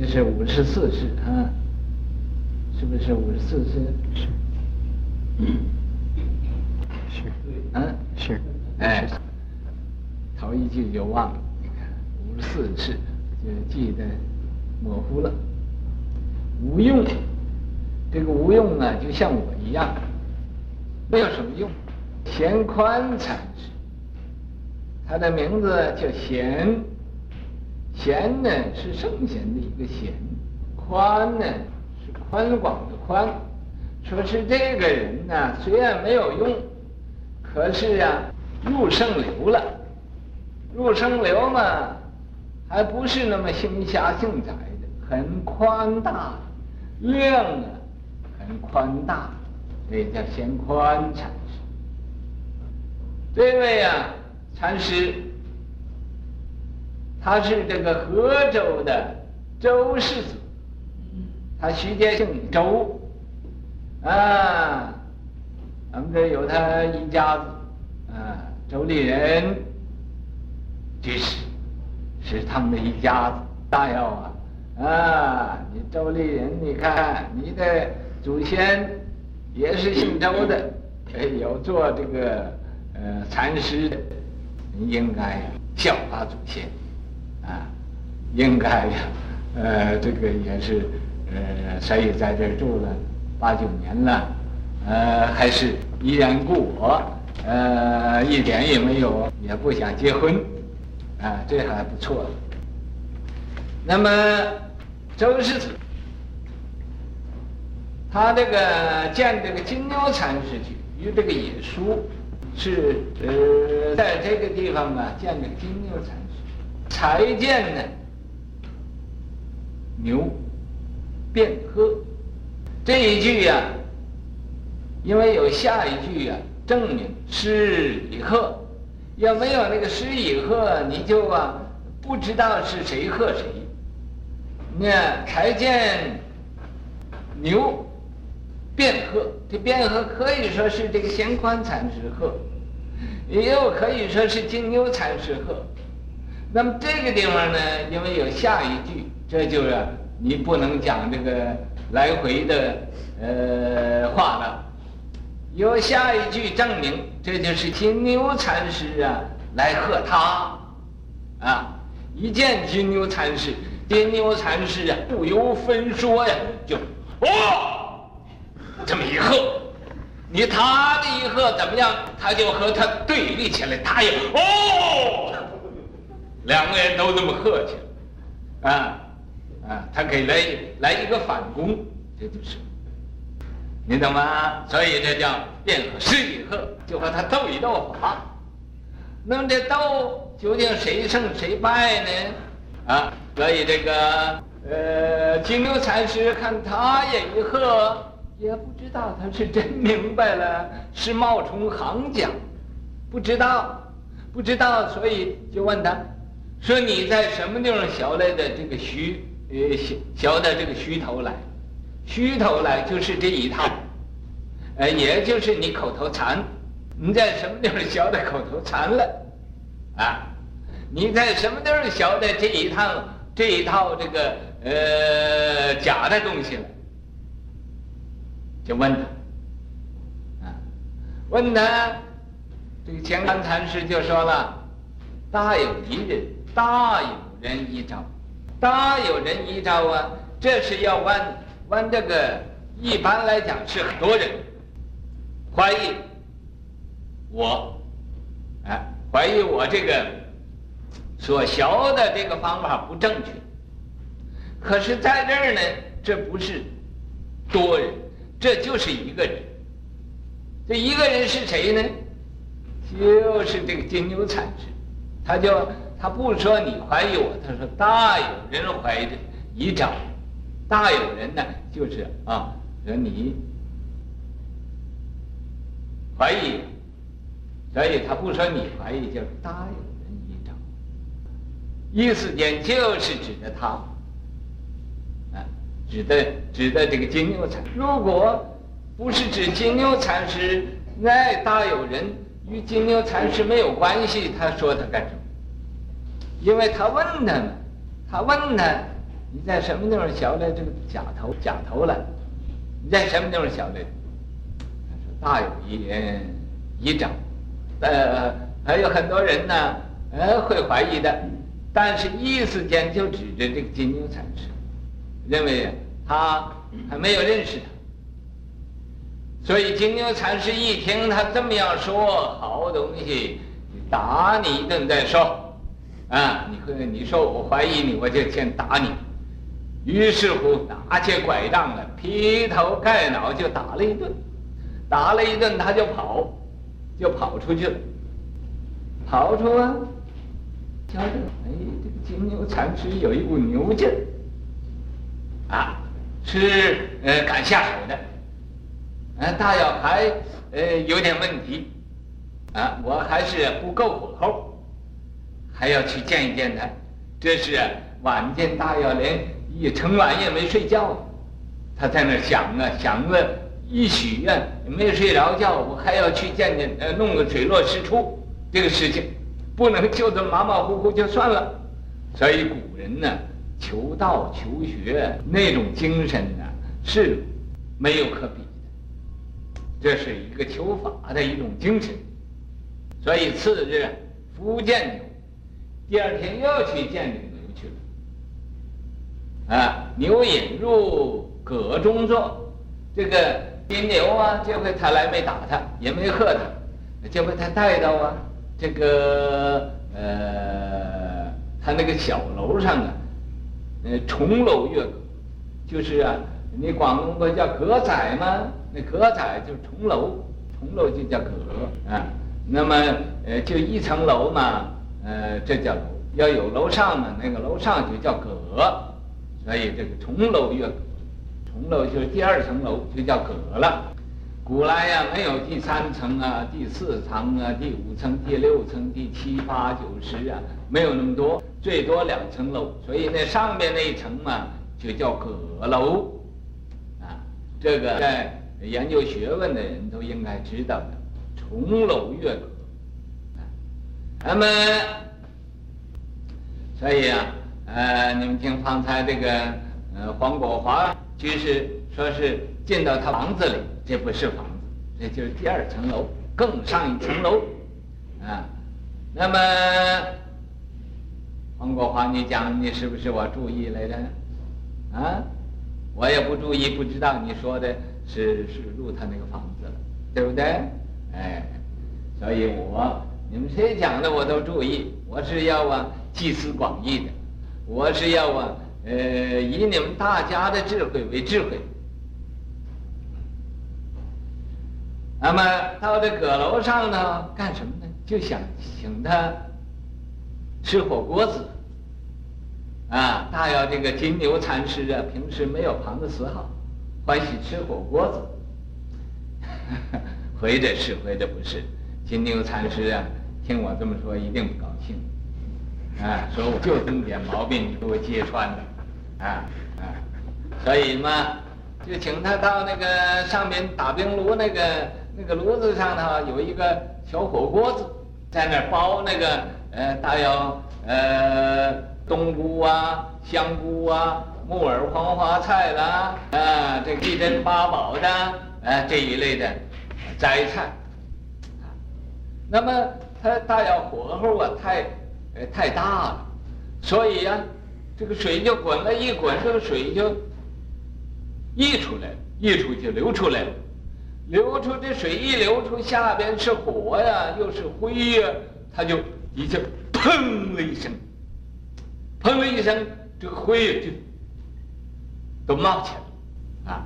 这是五十四世啊，是不是五十四世？是。是。嗯，是。哎，头一句就忘了，四世就记得模糊了。无用，这个无用啊，就像我一样，没有什么用。贤宽禅师，他的名字叫贤，贤呢是圣贤的一个贤，宽呢是宽广的宽。说是这个人呢，虽然没有用，可是啊，入圣流了。入圣流嘛，还不是那么行侠仗窄的，很宽大，量啊很宽大，所以叫贤宽禅师。这位啊，禅师，他是这个河州的周氏子，他徐阶姓周，啊，咱们这有他一家子，啊，周立人居士，是他们的一家子大要啊，啊，你周立人，你看你的祖先也是姓周的，哎，有做这个。呃，禅师的你应该效法祖先，啊，应该呀，呃，这个也是，呃，所以在这儿住了八九年了，呃，还是依然故我，呃，一点也没有，也不想结婚，啊，这还不错。那么周世子，他这个建这个金牛禅师去与这个野书。是呃，在这个地方啊，见了金牛禅才见呢牛便喝这一句呀、因为有下一句呀、啊，证明师已喝，要没有那个师已喝，你就啊不知道是谁喝谁。那才见牛便喝，这便喝可以说是这个贤宽禅师喝。也有可以说是金牛禅师喝，那么这个地方呢，因为有下一句，这就是你不能讲这个来回的呃话了。有下一句证明，这就是金牛禅师啊来喝他，啊，一见金牛禅师，金牛禅师啊不由分说呀，就哦，这么一喝。你他的一喝怎么样？他就和他对立起来，他也哦，两个人都这么喝起来，啊啊，他可以来一个反攻，这就是，你懂吗？所以这叫变和师已喝，就和他斗一斗法。那么这斗究竟谁胜谁败呢？啊，所以这个呃，金牛禅师看他也一喝。也不知道他是真明白了，是冒充行讲，不知道，不知道，所以就问他，说你在什么地方学来的这个虚，呃，学学的这个虚头来，虚头来就是这一套，呃，也就是你口头禅，你在什么地方学的口头禅了，啊，你在什么地方学的这一套这一套这个呃假的东西了？就问他，啊，问他，这个贤宽禅师就说了：“大有一人，大有人一招，大有人一招啊！这是要问问这个，一般来讲是很多人怀疑我，啊，怀疑我这个所学的这个方法不正确。可是在这儿呢，这不是多人。”这就是一个人，这一个人是谁呢？就是这个金牛禅师，他就他不说你怀疑我，他说大有人怀疑一招，大有人呢就是啊，说你怀疑，所以他不说你怀疑，叫大有人一招，意思间就是指的他。啊指的指的这个金牛禅，如果不是指金牛禅师，那大有人与金牛禅师没有关系。他说他干什么？因为他问他嘛，他问他，你在什么地方学的这个假头假头了？你在什么地方学的？他说大有一人一掌，呃，还有很多人呢，呃，会怀疑的，但是一时间就指着这个金牛禅师，认为他还没有认识他，所以金牛禅师一听他这么样说，好东西，打你一顿再说，啊，你会你说我怀疑你，我就先打你。于是乎，拿起拐杖来，劈头盖脑就打了一顿，打了一顿，他就跑，就跑出去了。跑出啊，瞧着，哎，这个金牛禅师有一股牛劲儿，啊，是呃敢下手的，呃，大药还呃有点问题，啊，我还是不够火候，还要去见一见他。这是晚间大药连。一成晚也没睡觉，他在那想啊想了一许愿，没睡着觉。我还要去见见，呃，弄个水落石出这个事情，不能就这么马马虎虎就算了。所以古人呢，求道求学那种精神呢，是没有可比的。这是一个求法的一种精神。所以次日复见牛，第二天又去见牛。啊，牛引入阁中坐，这个金牛啊，这回他来没打他，也没喝他，这回他带到啊，这个呃，他那个小楼上啊，呃，重楼月，就是啊，你广东不叫阁仔吗？那阁仔就是重楼，重楼就叫阁啊。那么呃，就一层楼嘛，呃，这叫楼，要有楼上呢，那个楼上就叫阁。所以这个重楼乐阁，重楼就是第二层楼，就叫阁了。古来呀，没有第三层啊、第四层啊、第五层、第六层、第七八九十啊，没有那么多，最多两层楼。所以那上面那一层嘛，就叫阁楼。啊，这个在研究学问的人都应该知道的，重楼乐阁。那么，所以啊。呃，你们听方才这个，呃，黄国华居士说是进到他房子里，这不是房子，这就是第二层楼，更上一层楼，啊，那么黄国华，你讲你是不是我注意来着？啊，我也不注意，不知道你说的是是入他那个房子了，对不对？哎，所以我你们谁讲的我都注意，我是要啊集思广益的。我是要啊，呃，以你们大家的智慧为智慧。那么到这阁楼上呢，干什么呢？就想请他吃火锅子。啊，大要这个金牛禅师啊，平时没有旁的嗜好，欢喜吃火锅子。回的是，回的不是。金牛禅师啊，听我这么说，一定不高兴。啊，说我就这么点毛病，给我揭穿了，啊啊，所以嘛，就请他到那个上面打冰炉那个那个炉子上头有一个小火锅子，在那包那个呃，大有呃冬菇啊、香菇啊、木耳黄花菜啦，啊，这个七珍八宝的啊这一类的斋菜，那么他大要火候啊太。呃，太大了，所以呀、这个水就滚了一滚，这个水就溢出来了，溢出就流出来了，流出这水一流出，下边是火呀，又是灰呀，它就一下砰了一声，砰了一声，这个灰就都冒起来了，啊，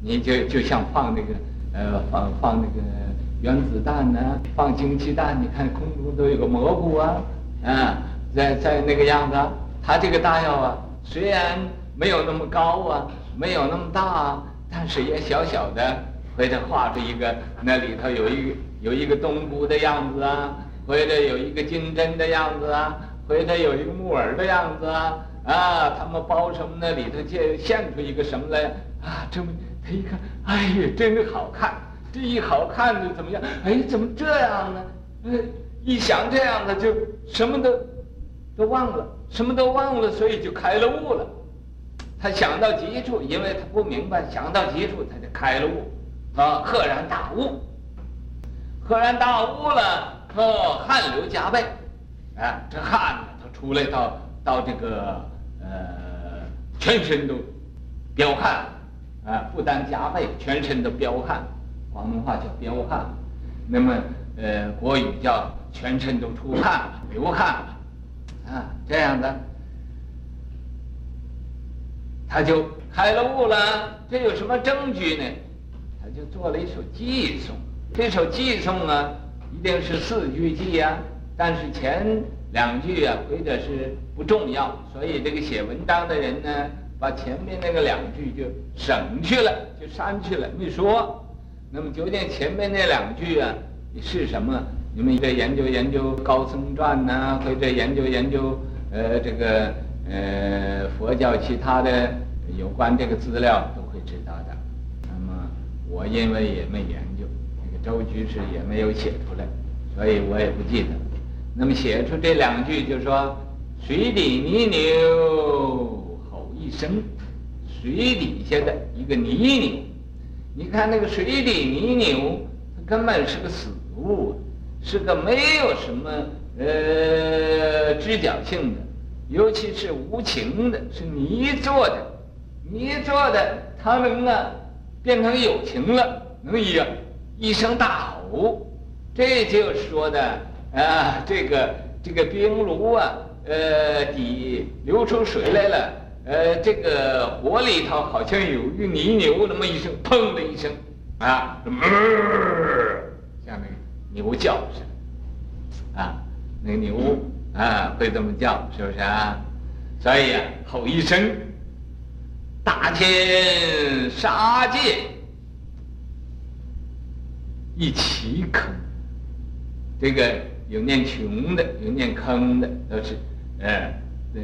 你就就像放那个呃放放那个原子弹呢、放氢气弹，你看空中都有个蘑菇啊。啊，在在那个样子，他这个弹药啊，虽然没有那么高啊，没有那么大啊，但是也小小的，回头画出一个，那里头有一个有一个冬菇的样子啊，回头有一个金针的样子啊，回头有一个木耳的样子啊，啊，他们包什么那里头就现出一个什么来啊？这么他一看，哎呀，真好看！这一好看就怎么样？哎，怎么这样呢？哎。一想这样的，就什么都都忘了，什么都忘了，所以就开了悟了，他想到极处，因为他不明白，想到极处他就开了悟，啊，赫然大悟，赫然大悟了，哦，汗流浃背，啊，这汗呢，他出来到到这个呃，全身都彪汗，啊，不但浃背，全身都彪汗，广东话叫飙汗，那么呃，国语叫全身都出汗了，流汗了，啊，这样的。他就开了悟了，这有什么证据呢？他就做了一首寄送，这首寄送啊，一定是四句寄呀，但是前两句啊，或者是不重要，所以这个写文章的人呢，把前面那个两句就省去了，就删去了，没说。那么究竟前面那两句啊，是什么？你们再研究研究《高僧传》呐，或者研究研究呃这个呃佛教其他的。有关这个资料都会知道的。那么我因为也没研究，那个周居士也没有写出来，所以我也不记得。那么写出这两句，就说水底泥牛吼一声，水底下的一个泥牛，你看那个水底泥牛，它根本是个死物，是个没有什么呃知觉性的，尤其是无情的，是泥做的。泥做的，他能啊变成有情了，能一一声大吼，这就说的啊，这个这个冰炉啊，呃底流出水来了，呃这个火里头好像有一个泥牛那么一声，砰的一声，啊，呃，像那个牛叫似的，啊，那个牛啊会这么叫，是不是啊？所以啊，吼一声。大天杀界一齐坑，这个有念穷的，有念坑的，都是呃呃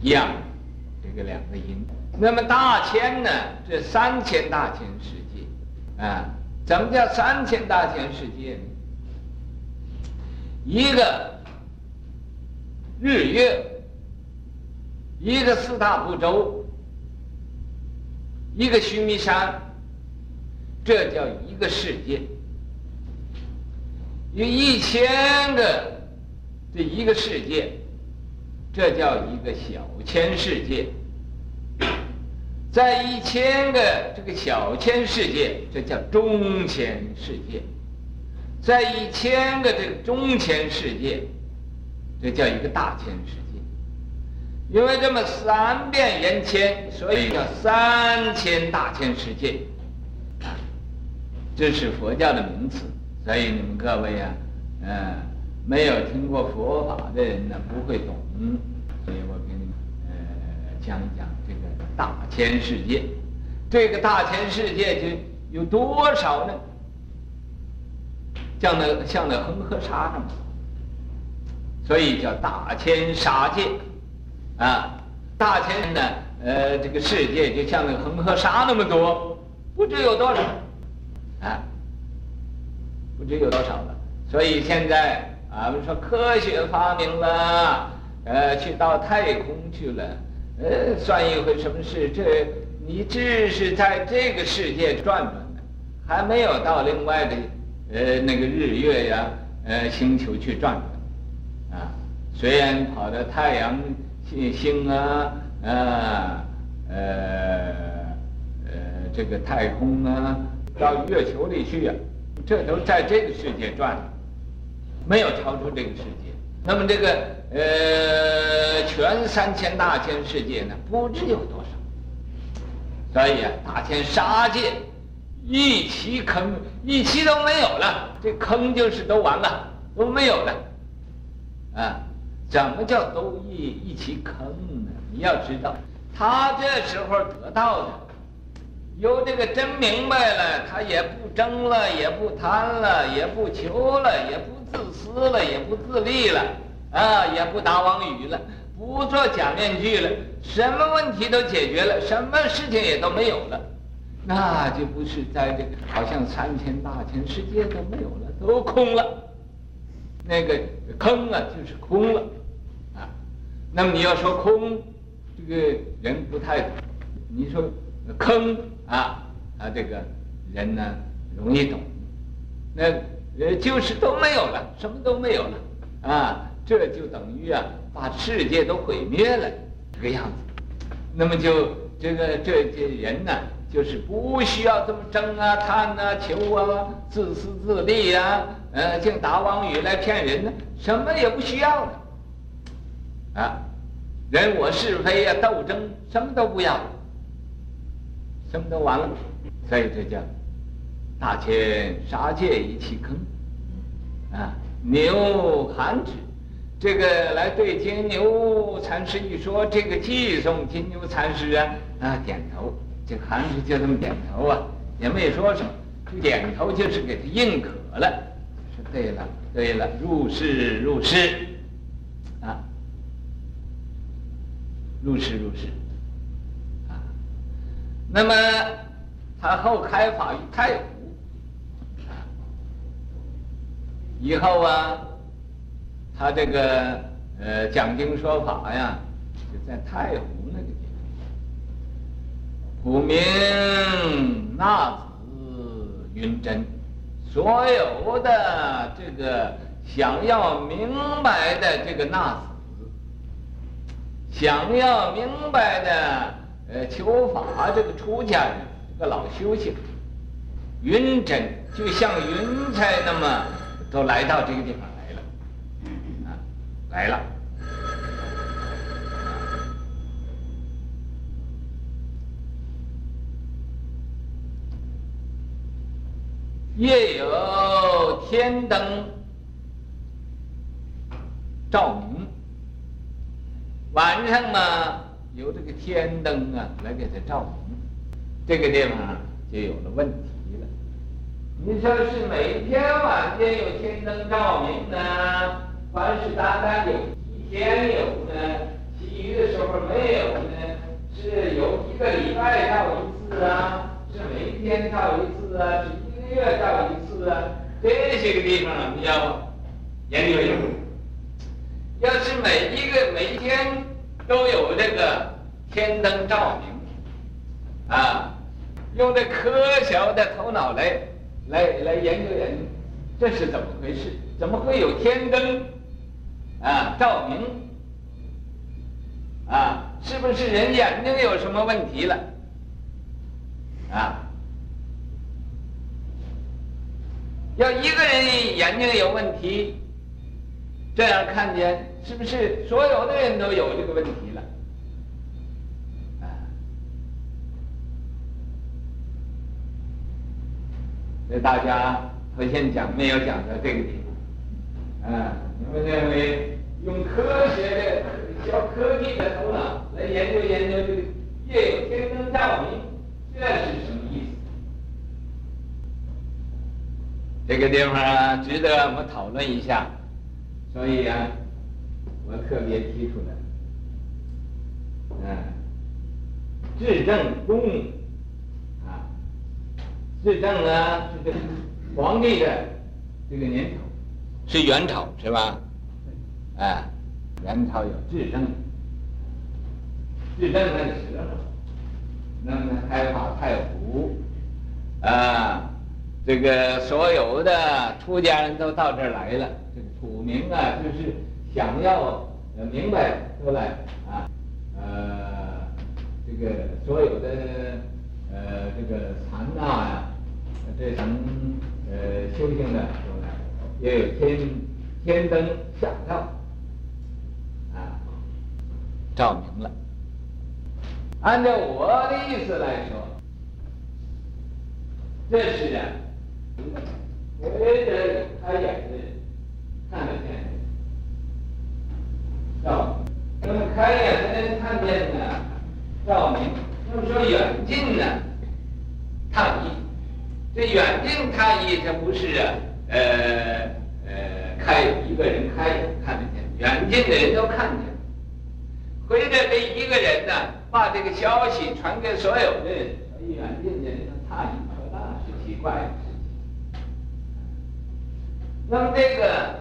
一样，这个两个音。那么大千呢？这三千大千世界啊，怎么叫三千大千世界呢？一个日月，一个四大部洲。一个须弥山，这叫一个世界。有一千个这一个世界，这叫一个小千世界。在一千个这个小千世界，这叫中千世界。在一千个这个中千世界，这叫一个大千世界。因为这么三遍言千，所以叫三千大千世界，这是佛教的名词。所以你们各位呀，呃，没有听过佛法的人呢，不会懂。所以我给你们呃讲一讲这个大千世界。这个大千世界就有多少呢？像那像那恒河沙那么，所以叫大千沙界。啊，大千呢，呃，这个世界就像那恒河沙那么多，不知有多少，啊，不知有多少了。所以现在啊，我们说科学发明了，呃，去到太空去了，呃，算一回什么事？这你只是在这个世界转转呢，还没有到另外的呃那个日月呀，呃星球去转转，啊，虽然跑到太阳。星星啊，啊，呃，呃，这个太空啊，到月球里去啊，这都在这个世界转，没有超出这个世界。那么这个呃，全三千大千世界呢，不知有多少。所以啊，大千杀界一齐坑，一齐都没有了，这坑就是都完了，都没有了，啊。怎么叫都一一起坑呢？你要知道，他这时候得到的，有这个真明白了，他也不争了，也不贪了，也不求了，也不自私了，也不自立了，啊，也不打妄语了，不做假面具了，什么问题都解决了，什么事情也都没有了，那就不是在这个好像三千大千世界都没有了，都空了，那个坑啊就是空了。啊那么你要说空，这个人不太懂。你说坑啊，他这个人呢容易懂。那呃就是都没有了，什么都没有了啊，这就等于啊把世界都毁灭了这个样子。那么就这个这些人呢，就是不需要这么争啊、贪啊、求啊、自私自利啊，呃，净打妄语来骗人呢，什么也不需要了。啊，人我是非呀、啊，斗争什么都不要，什么都完了，所以这叫大千杀戒一气坑。啊，牛含之，这个来对金牛禅师一说，这个寄送金牛禅师啊啊点头，这个含之就这么点头啊，也没说什么，就点头就是给他认可了，说对了对了，如是如是。如是如是，啊，那么他后开法于太湖，以后啊，他这个呃讲经说法呀，就在太湖那个地方，古名那子云真，所有的这个想要明白的这个那子。想要明白的，呃，求法这个出家人，这个老修行，云真就像云彩那么，都来到这个地方来了，啊，来了。夜有天灯照明。晚上嘛，由这个天灯啊来给他照明，这个地方就有了问题了。你说是每天晚间有天灯照明呢，凡是单单有一天有呢？其余的时候没有呢？是有一个礼拜照一次啊？是每天照一次啊？是一个月照一次啊？这些个地方你要研究研究。要是每一个每一天都有这个天灯照明，啊，用这科学的头脑来来来研究研究，这是怎么回事？怎么会有天灯啊照明？啊，是不是人眼睛有什么问题了？啊，要一个人眼睛有问题，这样看见。是不是所有的人都有这个问题了？啊，所以大家头先讲没有讲到这个地方，啊，你们认为用科学的、小科技的头脑来研究研究这个夜有天灯照明，这是什么意思？这个地方，值得我们讨论一下。所以啊。我特别提出来，嗯，至正公，至正呢是这个皇帝的这个年头，是元朝是吧？哎，元朝有至正，至正那个时候，那么开法太湖，啊，这个所有的出家人都到这儿来了，这个楚名啊就是。想要呃明白都来啊，呃，这个所有的呃这个禅那呀，这层呃修行的说呢，也有天天灯下照。啊，照明了。按照我的意思来说，这是啊，我觉得开眼的看得见。照，那么开眼才能看见呢，照明。那么说远近呢，他一，这远近他，不是啊，呃呃，开一个人开眼看得见，远近的人都看见。回来这一个人呢，把这个消息传给所有的人，所以远近的人都差一，说那是奇怪的事情。那么这个。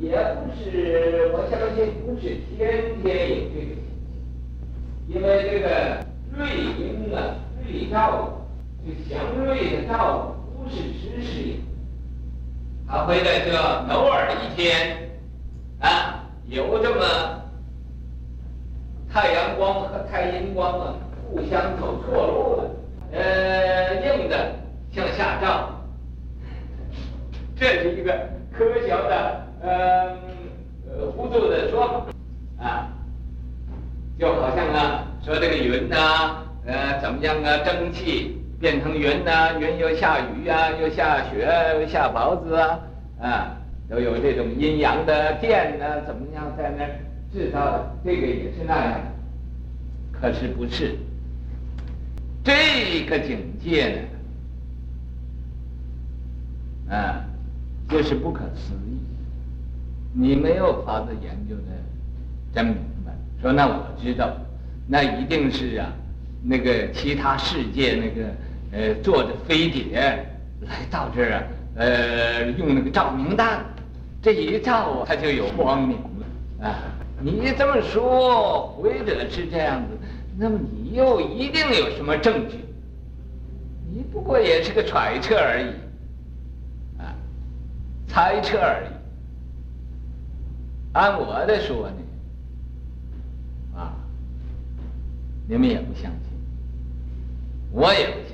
也不是，我相信不是天天有这个情，因为这个瑞英啊，瑞兆，这祥瑞的兆是知识也，他会在这偶尔一天啊，有这么太阳光和太阴光啊互相走错路了，呃，硬的向下照，这是一个科学的呃糊涂的说法啊。就好像啊，说这个云呐、呃，怎么样啊？蒸汽变成云呐、云又下雨啊，又下雪，又下雹子啊，啊，都有这种阴阳的电呢、怎么样在那儿制造的？这个也是那样，可是不是这个境界呢？啊，就是不可思议，你没有法子研究的真明白。说那我知道，那一定是啊，那个其他世界那个呃坐着飞碟来到这儿啊，呃用那个照明弹，这一照啊，它就有光明了啊。你这么说，或者是这样子，那么你又一定有什么证据？你不过也是个揣测而已，啊，猜测而已。按我的说呢。啊你们也不相信，我也不相信，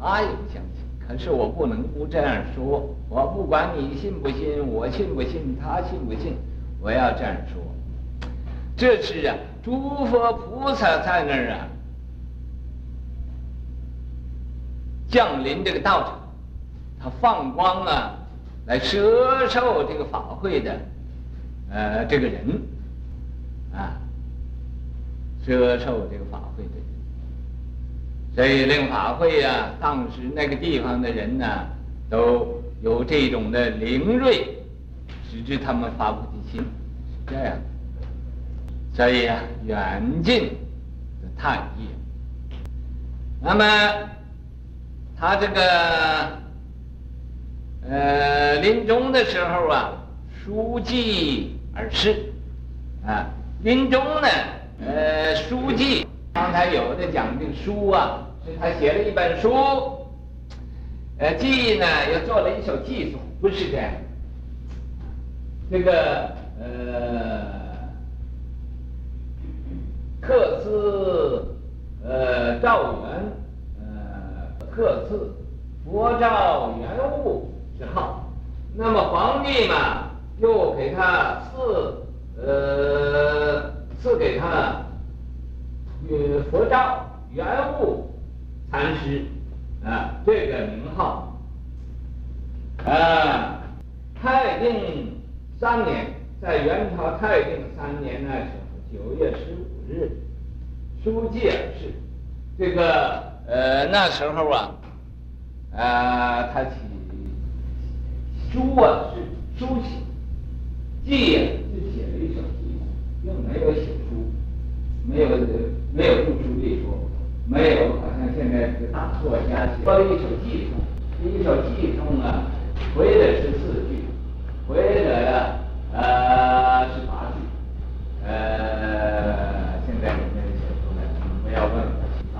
他也不相信。可是我不能不这样说。我不管你信不信，我信不信，他信不信，我要这样说。这是啊，诸佛菩萨在那儿啊，降临这个道场，他放光啊，来摄受这个法会的，呃，这个人，啊。摄受这个法会的人，所以令法会啊，当时那个地方的人呢，都有这种的灵锐，使之他们发菩提心，是这样。所以啊，远近的太业。那么他这个呃临终的时候啊，书记而逝啊，临终呢。呃，书记，刚才有的讲这个书啊，是他写了一本书，呃，记呢又做了一首偈颂，不是这样。这个呃，刻次呃赵元，呃刻次佛照元物之号，那么皇帝嘛又给他赐呃。赐给他与佛照元物禅师啊，这个名号啊，泰定三年，在元朝泰定三年呢，九月十五日，书记而逝。这个呃那时候啊，啊他起书啊是书写，记啊是写了一首。并没有写书，没有没有著书立说，没有好像现在这个大作家写了一首偈颂，一首偈颂啊，回的是四句，回的呀呃是八句，呃现在没有写出来，不要问我知道。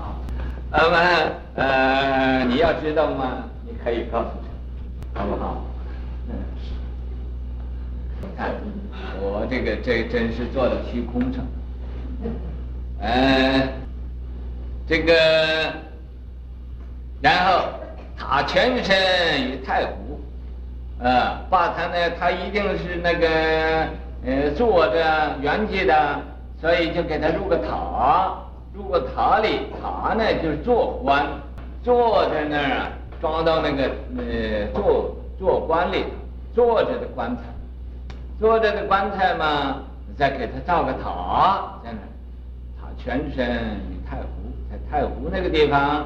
那么呃你要知道吗？你可以告诉他，好不好？嗯，你看。我这个这真是做了虚空城，呃，这个，然后他全身与太湖，呃，把他呢，他一定是那个呃坐着圆寂的，所以就给他入个塔，入个塔里，塔呢就是坐棺，坐在那儿啊，装到那个呃坐坐棺里，坐着的棺材。坐着的棺材嘛，再给他造个塔在那，他全身与太湖，在太湖那个地方。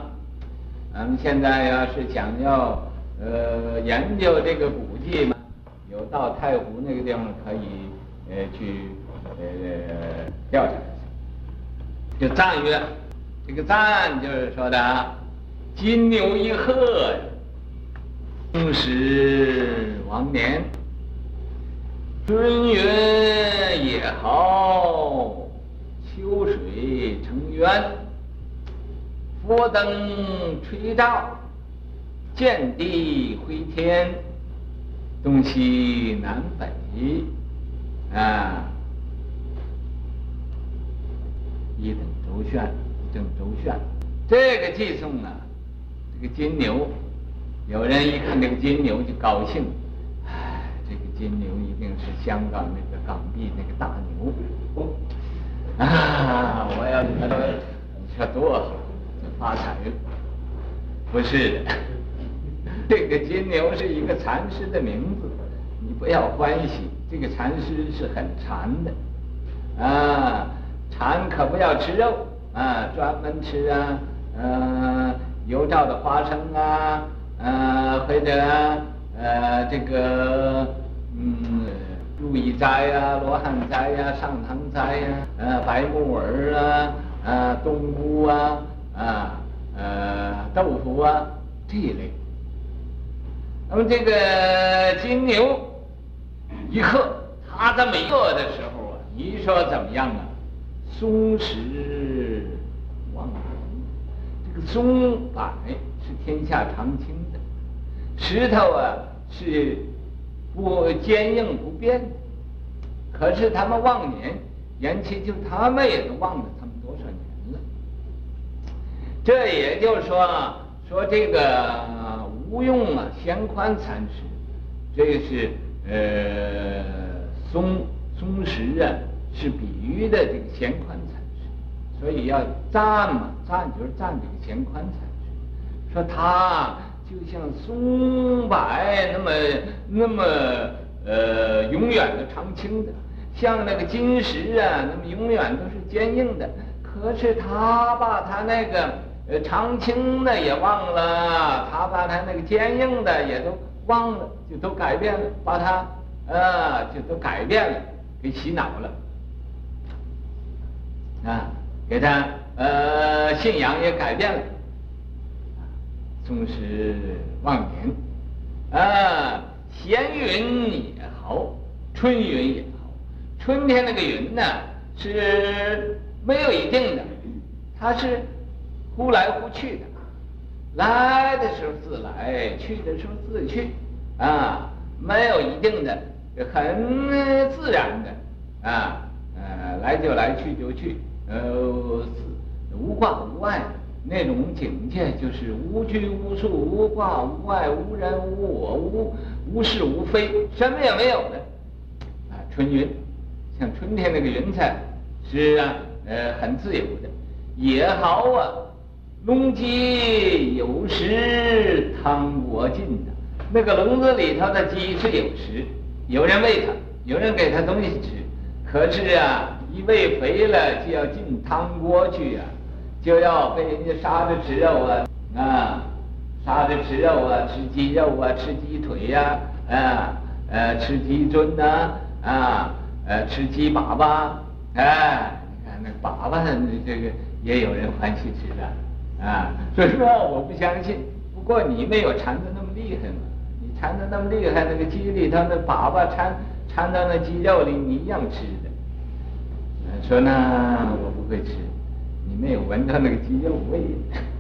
咱们现在要是想要呃研究这个古迹嘛，有到太湖那个地方可以呃去呃调查一下。就赞曰，这个赞就是说的金牛一鹤，当时王年。尊云也好，秋水成渊，佛灯垂照，见地回天，东西南北啊，一等周旋，一等周旋。这个寄送啊，这个金牛，有人一看这个金牛就高兴，哎，这个金牛一定是香港那个港币那个大牛。啊！我要你说多好，就发财了。不是的，这个金牛是一个禅师的名字，你不要欢喜。这个禅师是很禅的，啊，禅可不要吃肉啊，专门吃啊，呃，油炸的花生啊，呃，或者呃这个嗯。如意斋呀、罗汉斋呀、上堂斋呀、呃，白木耳啊，呃，冬菇啊，啊，呃，豆腐啊，这一类。那么这个金牛一刻，他这么一刻的时候啊，你说怎么样啊？松石望年，这个松柏是天下常青的，石头啊是。不坚硬不变，可是他们忘年，延期就他们也都忘了他们多少年了。这也就是说，说这个无用啊，闲宽禅师，这个是呃松松石啊，是比喻的这个闲宽禅师，所以要赞嘛，赞就是赞这个闲宽禅师，说他。就像松柏那么那么呃永远的长青的，像那个金石啊，那么永远都是坚硬的。可是他把他那个呃长青的也忘了，他把他那个坚硬的也都忘了，就都改变了，把他呃就都改变了，给洗脑了 啊，给他呃信仰也改变了。松石望年，啊，闲云也好，春云也好。春天那个云呢，是没有一定的，它是忽来忽去的，来的时候自来，去的时候自去，啊，没有一定的，很自然的，啊，呃，来就来，去就去，呃，无挂无碍的。那种境界就是无拘无束、无挂无碍、无人无我、无无是无非，什么也没有的。啊，春云，像春天那个云彩，是啊，呃，很自由的。也好啊，笼鸡有食，汤锅尽的。那个笼子里头的鸡是有食，有人喂它，有人给它东西吃。可是啊，一喂肥了，就要进汤锅去啊。就要被人家杀着吃肉啊，啊，杀着吃肉啊，吃鸡肉啊，吃鸡腿呀，啊，呃，吃鸡胗呐，啊，呃，吃鸡粑粑，哎，你看那粑粑，这个也有人欢喜吃的，啊，所以说我不相信，不过你没有馋的那么厉害嘛，你馋的那么厉害，那个鸡里头那粑粑馋馋到那鸡肉里，你一样吃的，说呢，我不会吃。没有闻到那个鸡肉味，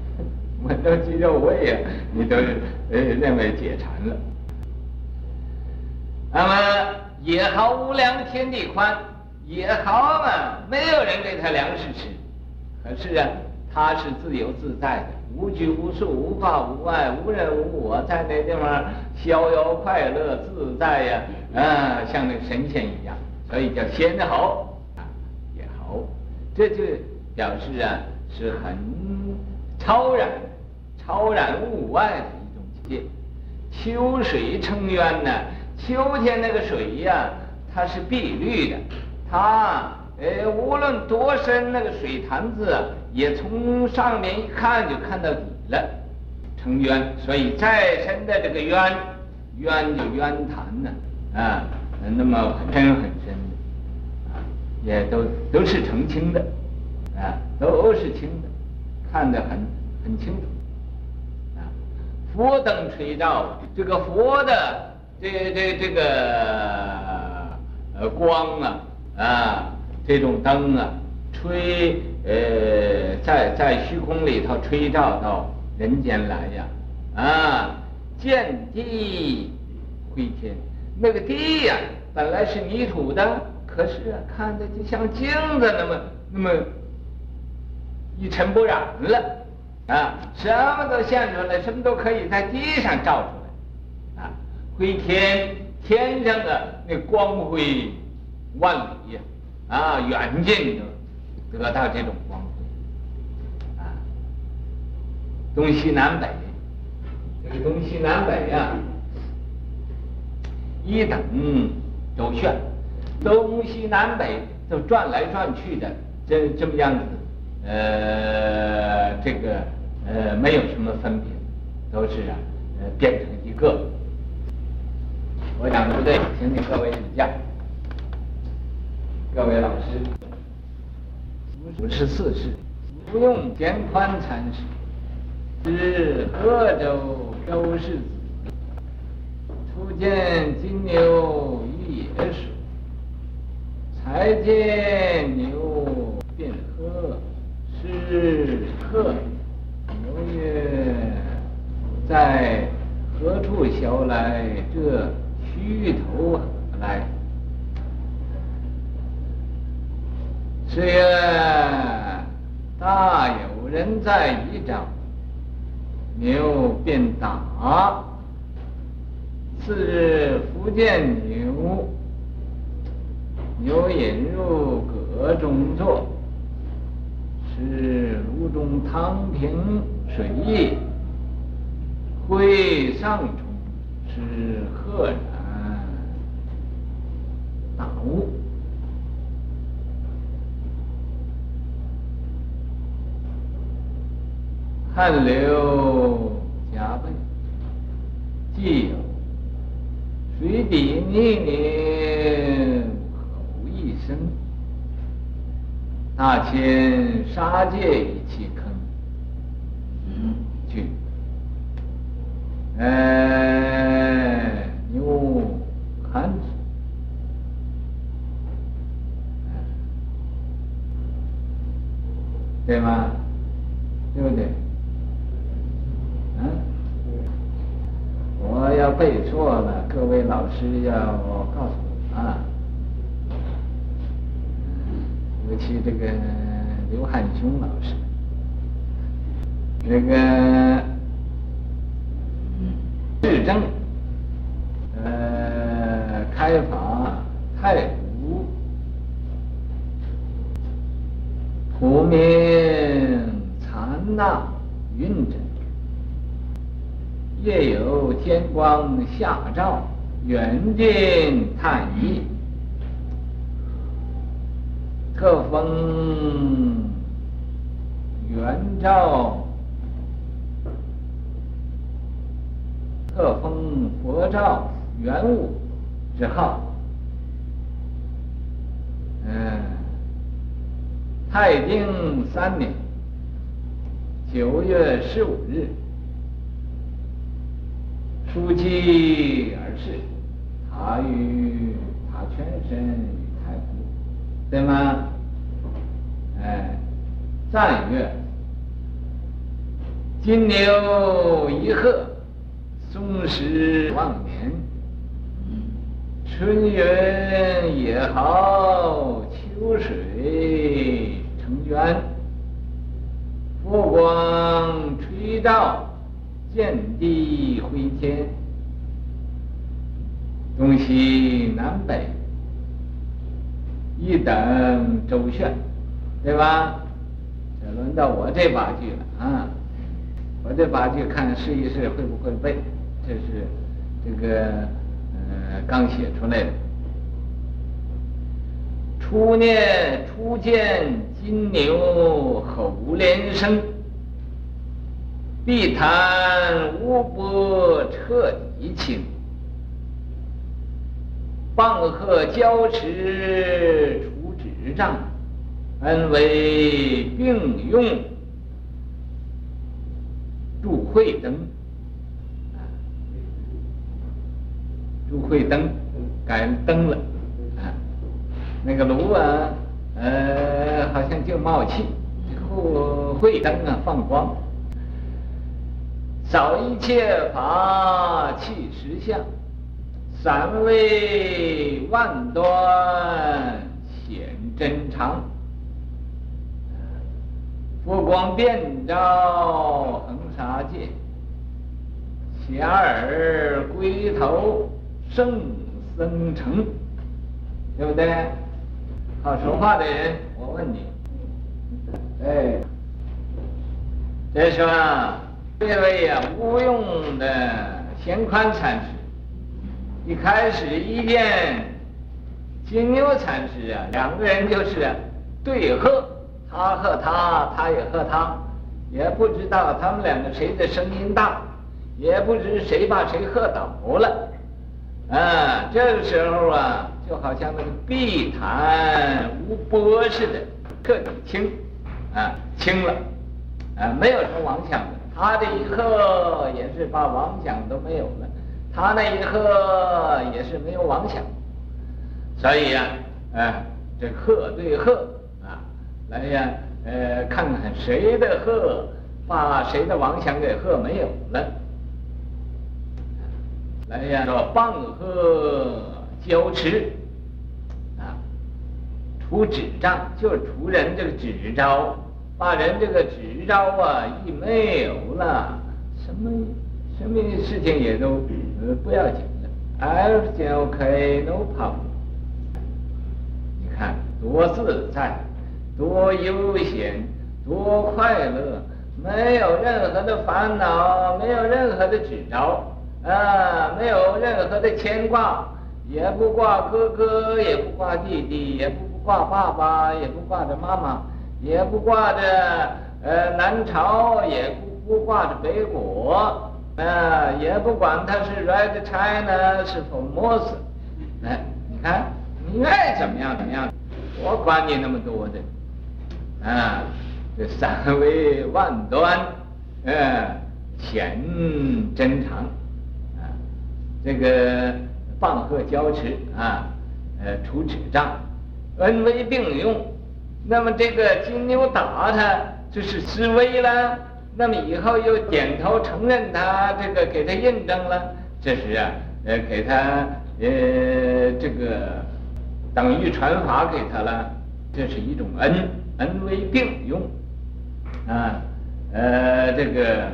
闻到鸡肉味呀，你都认为解馋了。那么也好无量天地宽，也好嘛，没有人给他粮食吃，可是啊，他是自由自在的，无拘无束，无挂无碍，无人无我，在那地方逍遥快乐自在呀，啊，像那神仙一样，所以叫仙猴啊，也好，这就。表示啊，是很超然、超然物外的一种境界。秋水成渊呢，秋天那个水呀、它是碧绿的，它呃无论多深那个水潭子啊，也从上面一看就看到底了，成渊。所以再深的这个渊，渊就渊潭呢，啊，那么很深很深的，啊，也都都是澄清的。啊，都是清的，看得很很清楚。啊，佛灯垂照，这个佛的这这这个呃光啊啊，这种灯啊，吹呃，在在虚空里头吹照到人间来呀，啊，见地辉天，那个地呀，本来是泥土的，可是啊，看着就像镜子那么那么一尘不染了，啊，什么都现出来，什么都可以在地上照出来，啊，辉天，天上的那光辉万里呀，啊，远近的得到这种光辉，啊，东西南北，这个东西南北呀，一等周旋，东西南北都转来转去的，这这么样子，呃，这个呃没有什么分别，都是啊，呃变成一个。我讲的不对，请你各位指教。各位老师，五十四世，不用简宽禅师，是鄂州周世子，初见金牛于野水，才见牛，是贺。牛曰：在何处学来这须头何来？是曰：大有人在一掌，牛便打。次日复见牛，牛引入阁中坐，是炉中汤瓶水溢，灰上冲，是赫然大悟。汗流浃背，既有水底泥泞吼一声，大千杀界一起坑，嗯，去，哎，牛看之，对吗？对不对？嗯。我要背错了，各位老师要告诉我啊。尤其这个刘汉雄老师，这个智正，呃，开法太湖，普明禅那云真。夜有天光下照，远近探疑。特风圆照，特风佛照圆悟之号。嗯，太定三年九月十五日。书记而逝，他与他全身与太古，对吗？哎，赞曰：金牛一鹤，松时旺年。春云野好，秋水成渊。佛光垂照。见地辉天，东西南北一等周旋，对吧？这轮到我这八句了啊！我这八句看试一试会不会背？这是这个刚写出来的。初念初见金牛吼连声。碧潭乌波彻底清，棒喝交持出指杖，恩为并用助慧灯，助慧灯改灯了啊，那个炉啊，呃，好像就冒气，这慧灯啊放光。扫一切法，弃实相，三维万端，显真常。佛光遍照恒沙界，遐迩归头圣僧成，对不对？好说话的人，我问你，哎，这是吧？这位呀，无用的显宽禅师，一开始一见金牛禅师啊，两个人就是对喝，他喝他，他也喝他，也不知道他们两个谁的声音大，也不知谁把谁喝倒了，啊，这个时候啊，就好像那个碧潭无波似的，彻底清，啊，清了，啊，没有什么妄想的。他这一喝也是把妄想都没有了，他那一喝也是没有妄想，所以呀，啊，这鹤对鹤啊，来呀，呃，看看谁的鹤把谁的妄想给鹤没有了，来呀，说棒喝交持啊，除纸障就是除人这个纸招。把人这个纸招啊一没有了，什么什么事情也都呃不要紧了，everything OK no problem。你看多自在，多悠闲，多快乐，没有任何的烦恼，没有任何的纸招啊，没有任何的牵挂，也不挂哥哥，也不挂弟弟，也不挂爸爸，也不挂着妈妈。也不挂着呃南朝，也不不挂着北国，啊，也不管他是 Red China 是 Formosa，哎，你看你爱怎么样怎么样，我管你那么多的，啊，这三维万端，呃，显真常，这个棒喝交持啊，呃，除执障，恩威并用。那么这个金牛打他，就是示威了。那么以后又点头承认他，这个给他印证了，这是啊，呃，给他呃这个等于传法给他了，这是一种恩，恩威并用，啊，呃，这个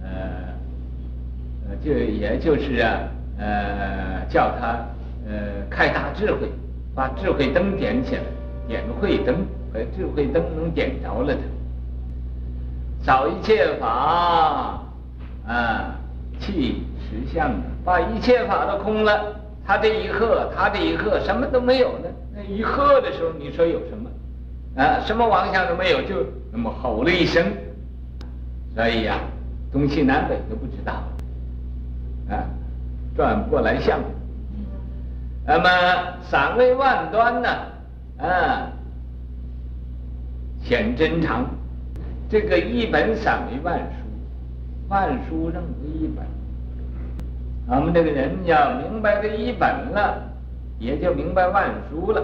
呃，就也就是啊，呃，叫他呃开大智慧，把智慧灯点起来，点慧灯。把智慧灯能点着了的，扫一切法，啊，弃实相的，把一切法都空了。他这一喝，他这一喝，什么都没有呢。那一喝的时候，你说有什么？啊，什么妄想都没有，就那么吼了一声。所以呀、东西南北都不知道，啊，转不过来相。那么散为万端呢？啊。显真常，这个一本散为万书，万书任为一本。咱们这个人要明白这一本了，也就明白万书了。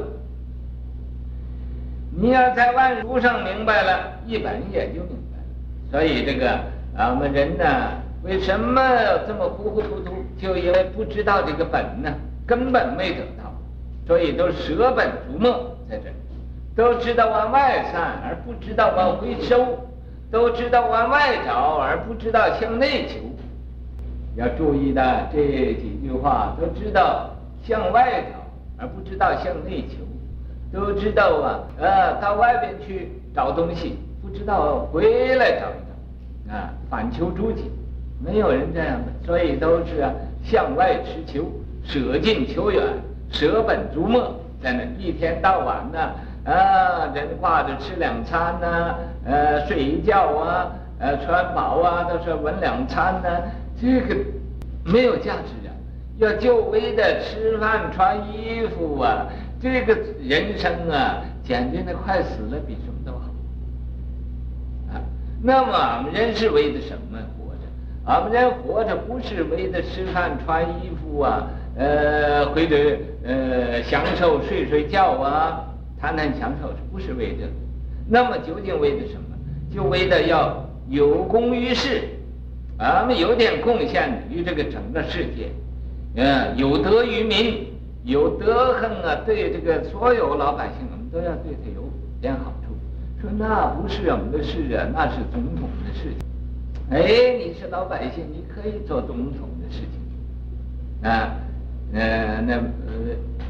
你要在万书上明白了，一本也就明白了。所以这个俺们人呢，为什么这么糊糊涂涂？就因为不知道这个本呢，根本没得到，所以都舍本逐末在这里。都知道往外散，而不知道往回收；都知道往外找，而不知道向内求。要注意的这几句话，都知道向外找，而不知道向内求；都知道啊，呃，到外边去找东西，不知道回来找一找，啊，反求诸己，没有人这样的，所以都是啊，向外持求，舍近求远，舍本逐末，在那一天到晚呢。啊，人挂着吃两餐呐、啊，呃，睡一觉啊，呃，穿饱啊，都是闻两餐呢、这个没有价值啊！要就为的吃饭穿衣服啊，这个人生啊，简直的快死了，比什么都好。啊，那么俺们人是为的什么？俺们人活着不是为的吃饭穿衣服啊，呃，或者呃享受睡睡觉啊。谈谈享受是不是为这个？那么究竟为了什么？就为了要有功于世，俺们有点贡献于这个整个世界，嗯，有德于民，有德行啊，对这个所有老百姓，我们都要对他有点好处。说那不是我们的事啊，那是总统的事情。哎，你是老百姓，你可以做总统的事情，啊，呃，那呃，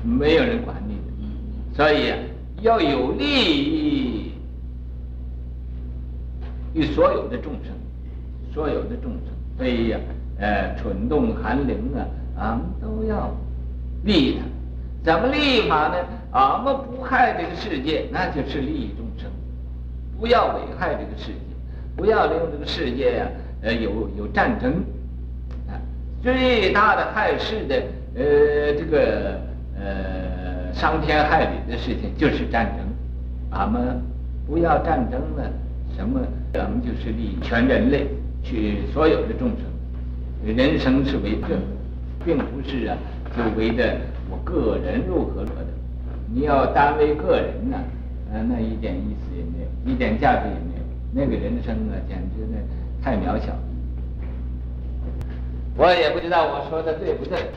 没有人管你的，所以啊，要有利益于所有的众生，所有的众生，所以呀，呃，蠢动寒灵啊，俺们都要利益他。怎么利益法呢？俺们不害这个世界，那就是利益众生。不要危害这个世界，不要令这个世界呀、啊，呃，有有战争，啊，最大的害世的，呃，这个呃，伤天害理的事情就是战争。俺们不要战争了，什么？咱们就是利全人类，去所有的众生。人生是为这，并不是啊，就为的我个人如何如何的。你要单为个人呢、呃，那一点意思也没有。一点价值也没有，那个人生啊，简直呢太渺小。我也不知道我说的对不对。